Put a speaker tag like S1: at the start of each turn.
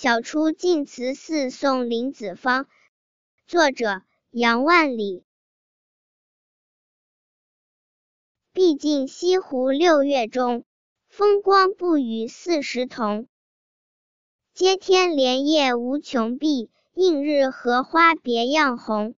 S1: 晓出净慈寺送林子方，作者杨万里。毕竟西湖六月中，风光不与四时同。接天莲叶无穷碧，映日荷花别样红。